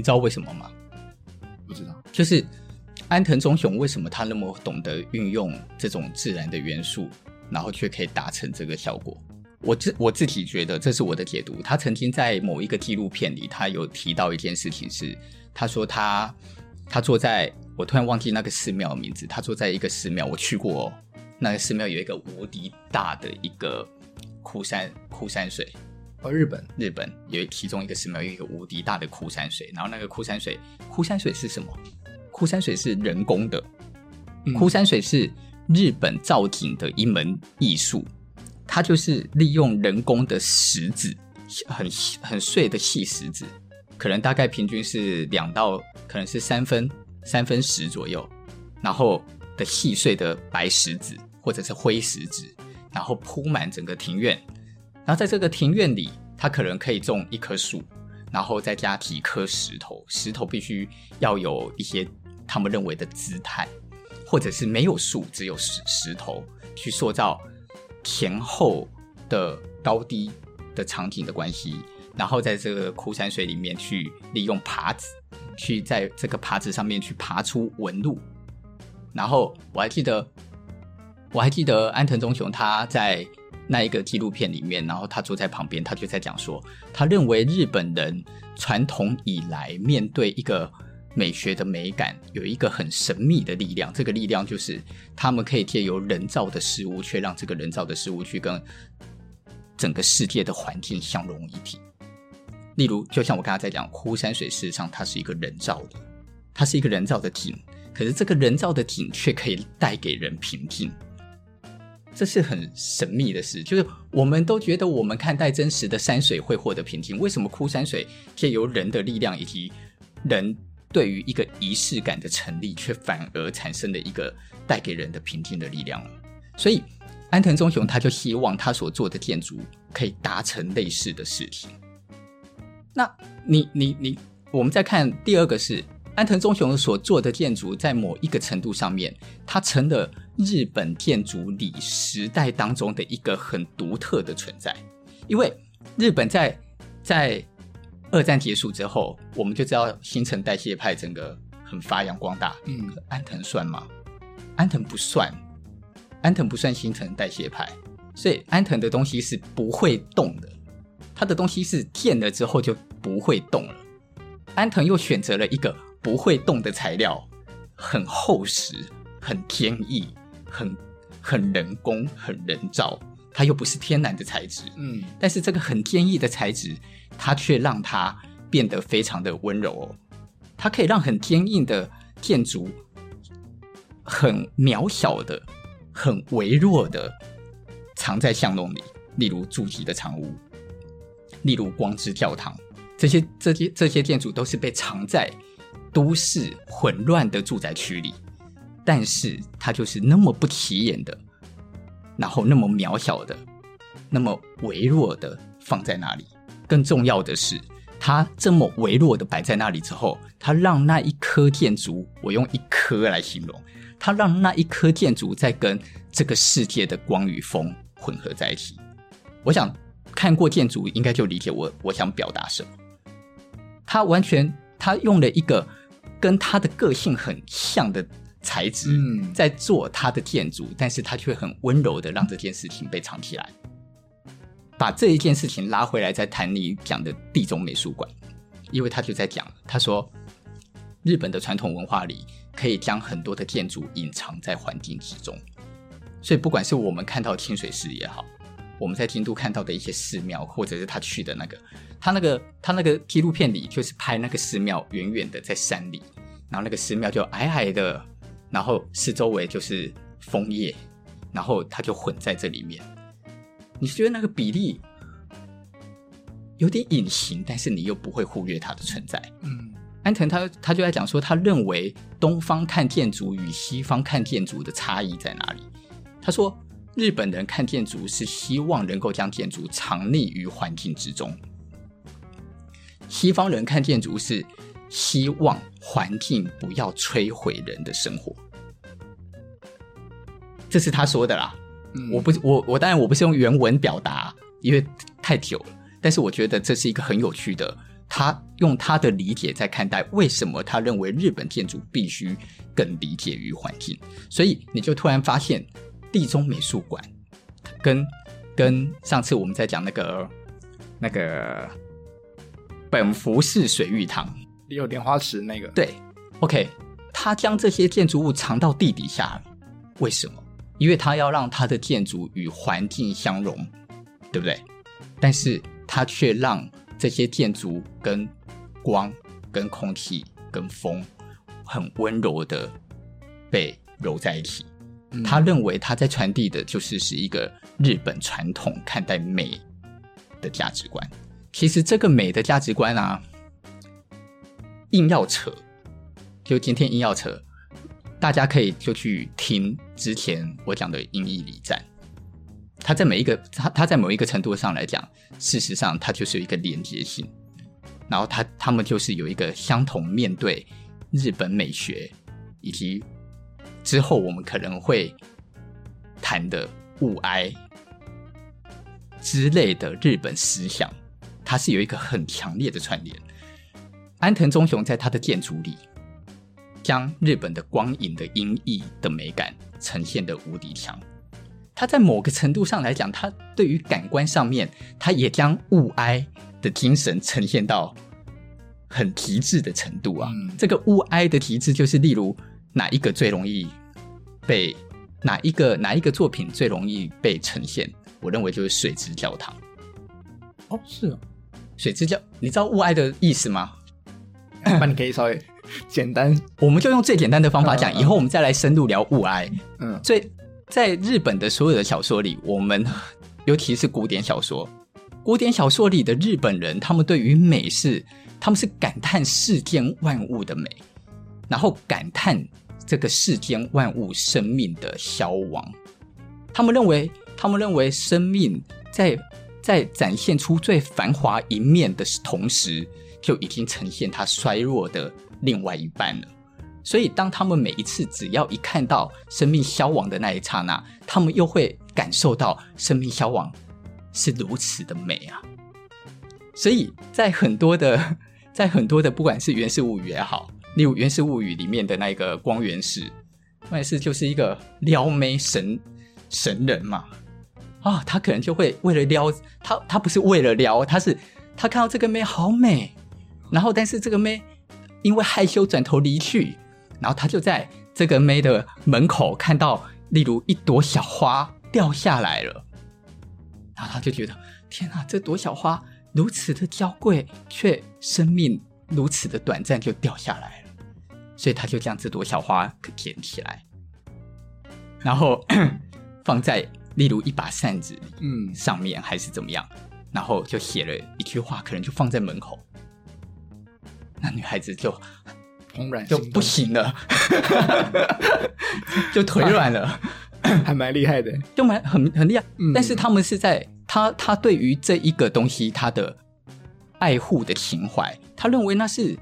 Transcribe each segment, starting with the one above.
你知道为什么吗？不知道。就是安藤忠雄为什么他那么懂得运用这种自然的元素，然后却可以达成这个效果？我自我自己觉得，这是我的解读。他曾经在某一个纪录片里，他有提到一件事情是，他说他他坐在，我突然忘记那个寺庙的名字，他坐在一个寺庙，我去过哦，那个寺庙有一个无敌大的一个枯山枯山水。哦，日本日本有其中一个寺庙有一个无敌大的枯山水，然后那个枯山水，枯山水是什么？枯山水是人工的，嗯、枯山水是日本造景的一门艺术。它就是利用人工的石子，很很碎的细石子，可能大概平均是两到可能是三分三分石左右，然后的细碎的白石子或者是灰石子，然后铺满整个庭院。然后在这个庭院里，他可能可以种一棵树，然后再加几颗石头，石头必须要有一些他们认为的姿态，或者是没有树，只有石石头去塑造。前后的高低的场景的关系，然后在这个枯山水里面去利用耙子，去在这个耙子上面去爬出纹路。然后我还记得，我还记得安藤忠雄他在那一个纪录片里面，然后他坐在旁边，他就在讲说，他认为日本人传统以来面对一个。美学的美感有一个很神秘的力量，这个力量就是他们可以借由人造的事物，却让这个人造的事物去跟整个世界的环境相融一体。例如，就像我刚才在讲，枯山水事实上它是一个人造的，它是一个人造的景，可是这个人造的景却可以带给人平静，这是很神秘的事。就是我们都觉得我们看待真实的山水会获得平静，为什么枯山水借由人的力量以及人？对于一个仪式感的成立，却反而产生了一个带给人的平静的力量。所以，安藤忠雄他就希望他所做的建筑可以达成类似的事情。那你、你、你，我们再看第二个是安藤忠雄所做的建筑，在某一个程度上面，它成了日本建筑里时代当中的一个很独特的存在，因为日本在在。二战结束之后，我们就知道新陈代谢派整个很发扬光大。嗯，安藤算吗？安藤不算，安藤不算新陈代谢派，所以安藤的东西是不会动的。他的东西是建了之后就不会动了。安藤又选择了一个不会动的材料，很厚实、很坚毅、很很人工、很人造。它又不是天然的材质，嗯，但是这个很坚毅的材质。它却让它变得非常的温柔哦，它可以让很坚硬的建筑很渺小的、很微弱的藏在巷弄里，例如筑基的长屋，例如光之教堂，这些这些这些建筑都是被藏在都市混乱的住宅区里，但是它就是那么不起眼的，然后那么渺小的，那么微弱的放在那里。更重要的是，它这么微弱的摆在那里之后，它让那一颗建筑，我用一颗来形容，它让那一颗建筑在跟这个世界的光与风混合在一起。我想看过建筑应该就理解我我想表达什么。它完全，它用了一个跟他的个性很像的材质，嗯，在做他的建筑，但是他却很温柔的让这件事情被藏起来。把这一件事情拉回来，再谈你讲的地中美术馆，因为他就在讲，他说日本的传统文化里可以将很多的建筑隐藏在环境之中，所以不管是我们看到清水寺也好，我们在京都看到的一些寺庙，或者是他去的那个，他那个他那个纪录片里就是拍那个寺庙远远的在山里，然后那个寺庙就矮矮的，然后四周围就是枫叶，然后他就混在这里面。你觉得那个比例有点隐形，但是你又不会忽略它的存在。嗯，安藤他他就在讲说，他认为东方看建筑与西方看建筑的差异在哪里？他说，日本人看建筑是希望能够将建筑藏匿于环境之中，西方人看建筑是希望环境不要摧毁人的生活。这是他说的啦。嗯、我不，我我当然我不是用原文表达，因为太久了。但是我觉得这是一个很有趣的，他用他的理解在看待为什么他认为日本建筑必须更理解于环境，所以你就突然发现地中美术馆跟跟上次我们在讲那个那个本福寺水玉堂里有莲花池那个对，OK，他将这些建筑物藏到地底下，为什么？因为他要让他的建筑与环境相融，对不对？但是他却让这些建筑跟光、跟空气、跟风很温柔的被揉在一起。他认为他在传递的就是是一个日本传统看待美的价值观。其实这个美的价值观啊，硬要扯，就今天硬要扯。大家可以就去听之前我讲的英译礼赞，它在每一个它它在某一个程度上来讲，事实上它就是有一个连接性，然后它他们就是有一个相同面对日本美学，以及之后我们可能会谈的物哀之类的日本思想，它是有一个很强烈的串联。安藤忠雄在他的建筑里。将日本的光影的音译的美感呈现的无敌强，他在某个程度上来讲，他对于感官上面，他也将物哀的精神呈现到很极致的程度啊。这个物哀的极致，就是例如哪一个最容易被哪一个哪一个作品最容易被呈现？我认为就是水之教堂。哦，是哦，水之教，你知道物哀的意思吗？那你可以稍微。简单，我们就用最简单的方法讲，以后我们再来深入聊物哀。嗯，最在日本的所有的小说里，我们 尤其是古典小说，古典小说里的日本人，他们对于美是，他们是感叹世间万物的美，然后感叹这个世间万物生命的消亡。他们认为，他们认为生命在在展现出最繁华一面的同时，就已经呈现它衰弱的。另外一半了，所以当他们每一次只要一看到生命消亡的那一刹那，他们又会感受到生命消亡是如此的美啊！所以在很多的，在很多的，不管是《源氏物语》也好，例如《源氏物语》里面的那个光源氏，光源氏就是一个撩妹神神人嘛，啊、他可能就会为了撩他，他不是为了撩，他是他看到这个妹好美，然后但是这个妹。因为害羞转头离去，然后他就在这个妹的门口看到，例如一朵小花掉下来了，然后他就觉得天哪，这朵小花如此的娇贵，却生命如此的短暂就掉下来了，所以他就将这朵小花给捡起来，然后 放在例如一把扇子嗯上面还是怎么样，然后就写了一句话，可能就放在门口。那女孩子就怦然就不行了，就腿软了，还蛮厉害的，就蛮很很厉害。嗯、但是他们是在他他对于这一个东西他的爱护的情怀，他认为那是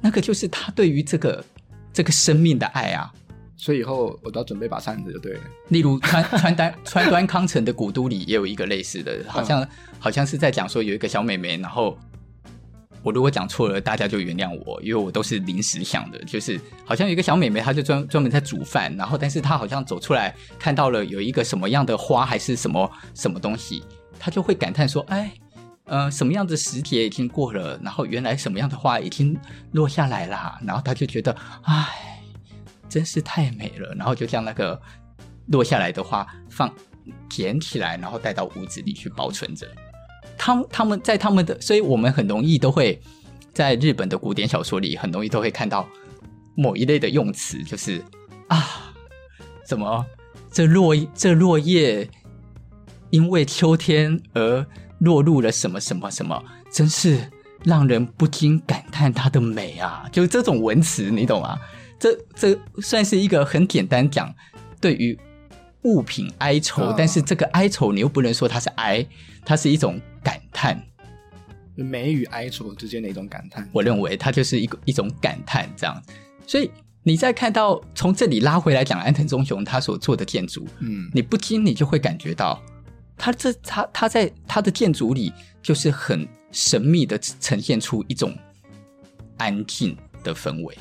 那个就是他对于这个这个生命的爱啊。所以以后我都要准备把扇子就对了。例如川川端川端康成的古都里也有一个类似的，好像、嗯、好像是在讲说有一个小妹妹，然后。我如果讲错了，大家就原谅我，因为我都是临时想的。就是好像有一个小妹妹，她就专专门在煮饭，然后但是她好像走出来看到了有一个什么样的花还是什么什么东西，她就会感叹说：“哎，呃，什么样的时节已经过了，然后原来什么样的花已经落下来了。”然后他就觉得：“哎，真是太美了。”然后就将那个落下来的花放捡起来，然后带到屋子里去保存着。他他们在他们的，所以我们很容易都会在日本的古典小说里，很容易都会看到某一类的用词，就是啊，什么这落这落叶因为秋天而落入了什么什么什么，真是让人不禁感叹它的美啊！就这种文词，你懂吗？这这算是一个很简单讲对于物品哀愁，哦、但是这个哀愁你又不能说它是哀，它是一种。感叹，美与哀愁之间的一种感叹。我认为它就是一个一种感叹，这样。所以你在看到从这里拉回来讲安藤忠雄他所做的建筑，嗯，你不禁你就会感觉到，他这他他在他的建筑里就是很神秘的呈现出一种安静的氛围。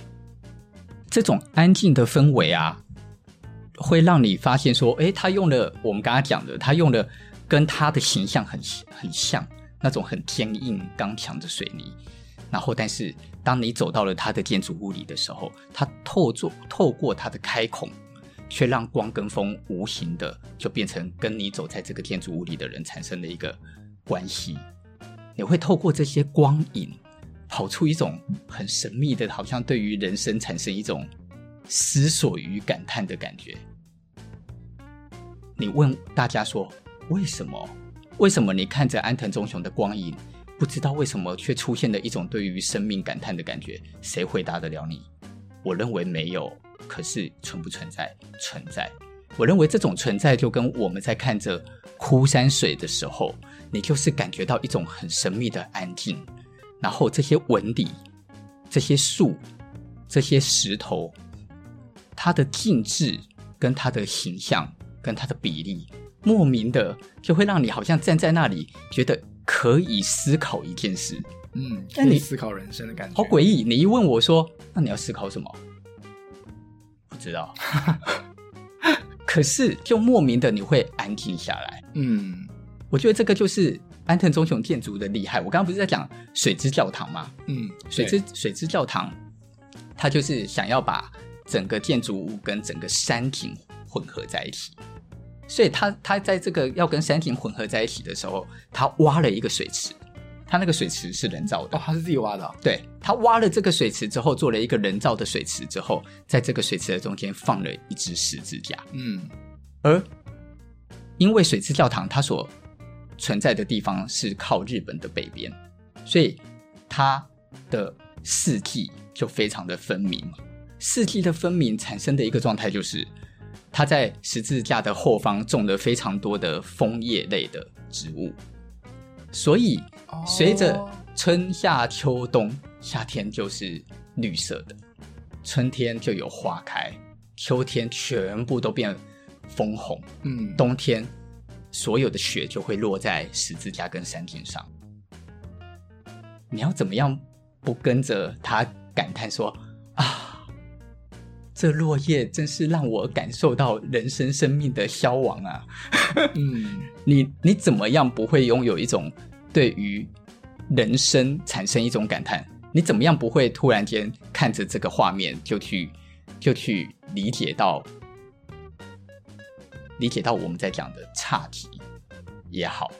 这种安静的氛围啊，会让你发现说，诶，他用了我们刚刚讲的，他用了跟他的形象很很像那种很坚硬刚强的水泥。然后，但是当你走到了他的建筑物里的时候，他透过透过他的开孔，却让光跟风无形的就变成跟你走在这个建筑物里的人产生了一个关系。你会透过这些光影，跑出一种很神秘的，好像对于人生产生一种思索与感叹的感觉。你问大家说，为什么？为什么你看着安藤忠雄的光影，不知道为什么却出现了一种对于生命感叹的感觉？谁回答得了你？我认为没有。可是存不存在？存在。我认为这种存在就跟我们在看着枯山水的时候。你就是感觉到一种很神秘的安静，然后这些纹理、这些树、这些石头，它的静致跟它的形象跟它的比例，莫名的就会让你好像站在那里，觉得可以思考一件事。嗯，那你思考人生的感觉，好诡异。你一问我说，那你要思考什么？不知道。可是就莫名的你会安静下来。嗯。我觉得这个就是安藤忠雄建筑的厉害。我刚刚不是在讲水之教堂吗？嗯，水之水之教堂，它就是想要把整个建筑物跟整个山景混合在一起。所以他他在这个要跟山景混合在一起的时候，他挖了一个水池。他那个水池是人造的哦，他是自己挖的。对，他挖了这个水池之后，做了一个人造的水池之后，在这个水池的中间放了一只十字架。嗯，而因为水之教堂它所存在的地方是靠日本的北边，所以它的四季就非常的分明。四季的分明产生的一个状态就是，它在十字架的后方种了非常多的枫叶类的植物，所以随着春夏秋冬，夏天就是绿色的，春天就有花开，秋天全部都变枫红，嗯，冬天。所有的雪就会落在十字架跟山顶上，你要怎么样不跟着他感叹说啊，这落叶真是让我感受到人生生命的消亡啊！嗯，你你怎么样不会拥有一种对于人生产生一种感叹？你怎么样不会突然间看着这个画面就去就去理解到？理解到我们在讲的差题也好，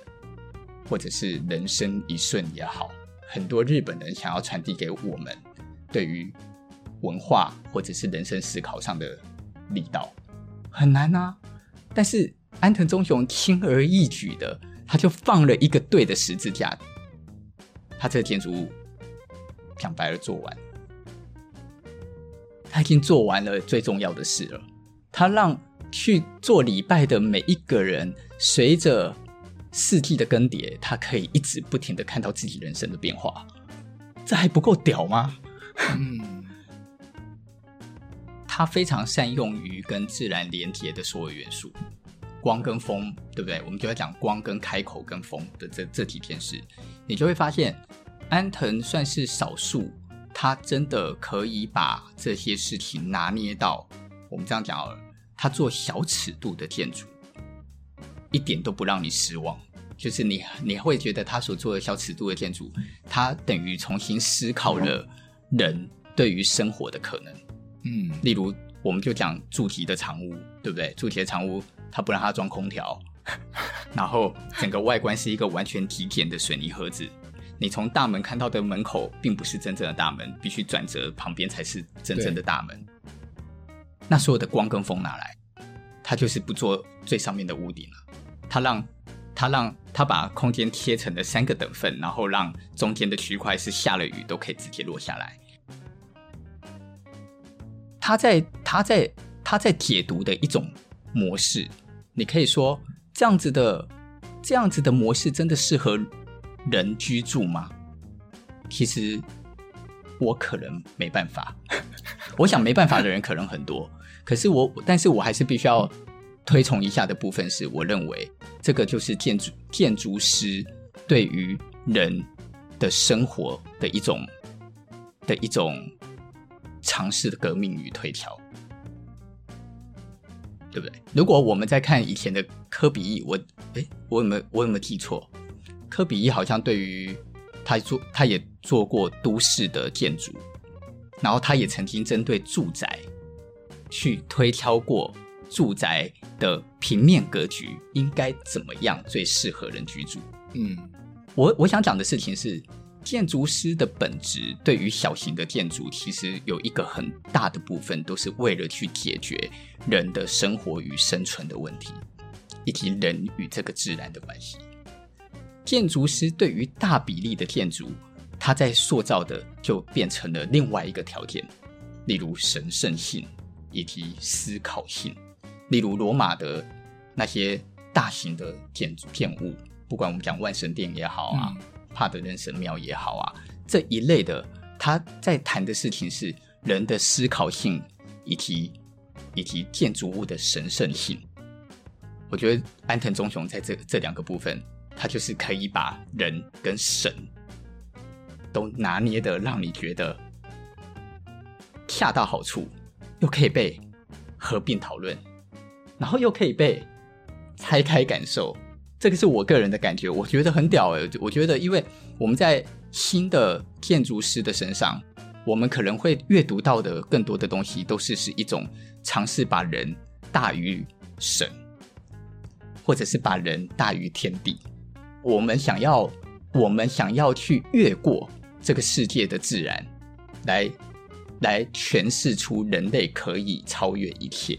或者是人生一瞬也好，很多日本人想要传递给我们对于文化或者是人生思考上的力道很难啊。但是安藤忠雄轻而易举的，他就放了一个对的十字架，他这个建筑物讲白了做完，他已经做完了最重要的事了，他让。去做礼拜的每一个人，随着四季的更迭，他可以一直不停的看到自己人生的变化，这还不够屌吗？嗯，他非常善用于跟自然连接的所有元素，光跟风，对不对？我们就要讲光跟开口跟风的这这几件事，你就会发现安藤算是少数，他真的可以把这些事情拿捏到，我们这样讲好了。他做小尺度的建筑，一点都不让你失望。就是你，你会觉得他所做的小尺度的建筑，他等于重新思考了人对于生活的可能。嗯，例如，我们就讲住吉的长屋，对不对？住吉的长屋，他不让它装空调，然后整个外观是一个完全极简的水泥盒子。你从大门看到的门口，并不是真正的大门，必须转折旁边才是真正的大门。那所有的光跟风拿来，他就是不做最上面的屋顶了。他让，他让他把空间贴成了三个等份，然后让中间的区块是下了雨都可以直接落下来。他在他在他在解读的一种模式，你可以说这样子的这样子的模式真的适合人居住吗？其实我可能没办法。我想没办法的人可能很多，可是我，但是我还是必须要推崇一下的部分是，我认为这个就是建筑建筑师对于人的生活的一种的一种尝试的革命与推敲，对不对？如果我们在看以前的科比一，我哎，我有没有我有没有记错？科比一好像对于他做，他也做过都市的建筑，然后他也曾经针对住宅去推敲过住宅的平面格局应该怎么样最适合人居住。嗯，我我想讲的事情是。建筑师的本质对于小型的建筑，其实有一个很大的部分，都是为了去解决人的生活与生存的问题，以及人与这个自然的关系。建筑师对于大比例的建筑，他在塑造的就变成了另外一个条件，例如神圣性以及思考性。例如罗马的那些大型的建筑建物，不管我们讲万神殿也好啊。帕德嫩神庙也好啊，这一类的，他在谈的事情是人的思考性，以及以及建筑物的神圣性。我觉得安藤忠雄在这这两个部分，他就是可以把人跟神都拿捏的，让你觉得恰到好处，又可以被合并讨论，然后又可以被拆开感受。这个是我个人的感觉，我觉得很屌哎！我觉得，因为我们在新的建筑师的身上，我们可能会阅读到的更多的东西，都是是一种尝试把人大于神，或者是把人大于天地。我们想要，我们想要去越过这个世界的自然，来来诠释出人类可以超越一切。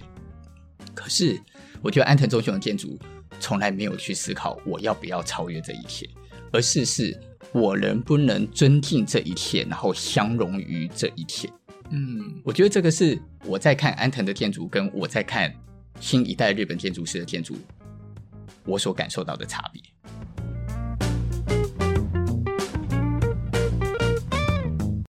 可是，我觉得安藤忠雄的建筑。从来没有去思考我要不要超越这一切，而是是我能不能尊敬这一切，然后相融于这一切。嗯，我觉得这个是我在看安藤的建筑，跟我在看新一代日本建筑师的建筑，我所感受到的差别。